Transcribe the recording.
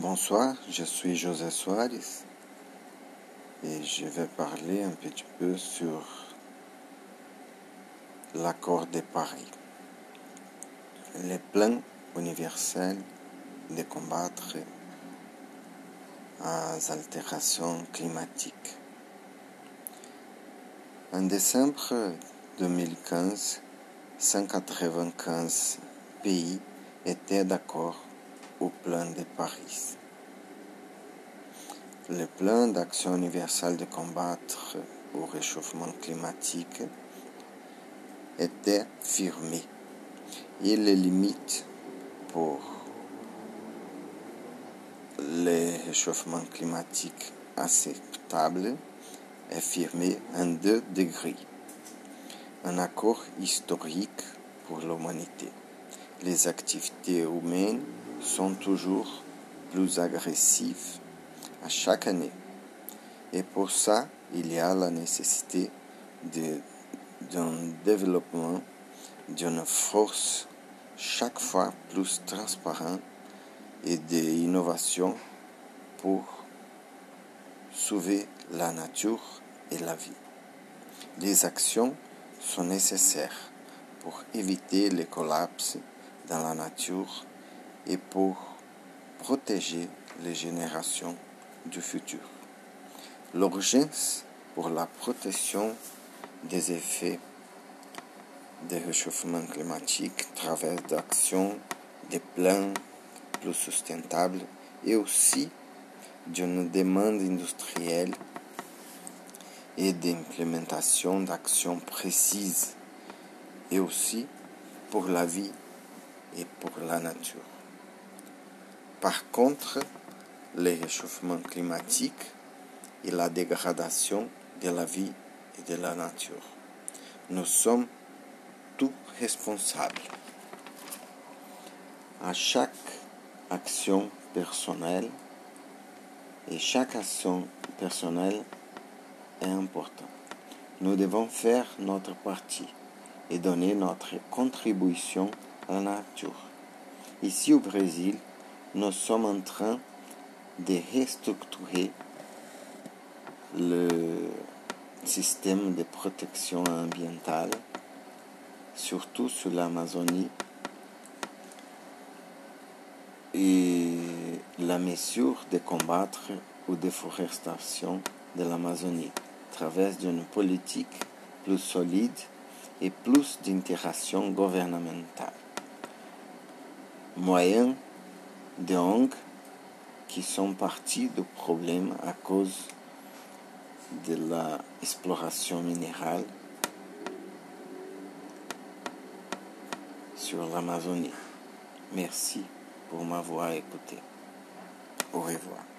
Bonsoir, je suis José Soares et je vais parler un petit peu sur l'accord de Paris. Le plan universel de combattre les altérations climatiques. En décembre 2015, 195 pays étaient d'accord au plan de Paris. Le plan d'action universelle de combattre au réchauffement climatique était firmé et les limites pour le réchauffement climatique acceptable est firmé en 2 degrés. Un accord historique pour l'humanité. Les activités humaines sont toujours plus agressifs à chaque année. Et pour ça, il y a la nécessité d'un développement d'une force chaque fois plus transparente et d'innovation pour sauver la nature et la vie. Les actions sont nécessaires pour éviter les collapses dans la nature et pour protéger les générations du futur. L'urgence pour la protection des effets des réchauffement climatique travers d'actions, des plans plus sustentables et aussi d'une demande industrielle et d'implémentation d'actions précises et aussi pour la vie et pour la nature. Par contre, le réchauffement climatique et la dégradation de la vie et de la nature. Nous sommes tous responsables. À chaque action personnelle, et chaque action personnelle est importante. Nous devons faire notre partie et donner notre contribution à la nature. Ici au Brésil, nous sommes en train de restructurer le système de protection ambientale, surtout sur l'Amazonie, et la mesure de combattre ou déforestation de l'Amazonie travers d'une politique plus solide et plus d'intégration gouvernementale. Moyen de ONG qui sont partis du problème à cause de l'exploration minérale sur l'Amazonie. Merci pour m'avoir écouté. Au revoir.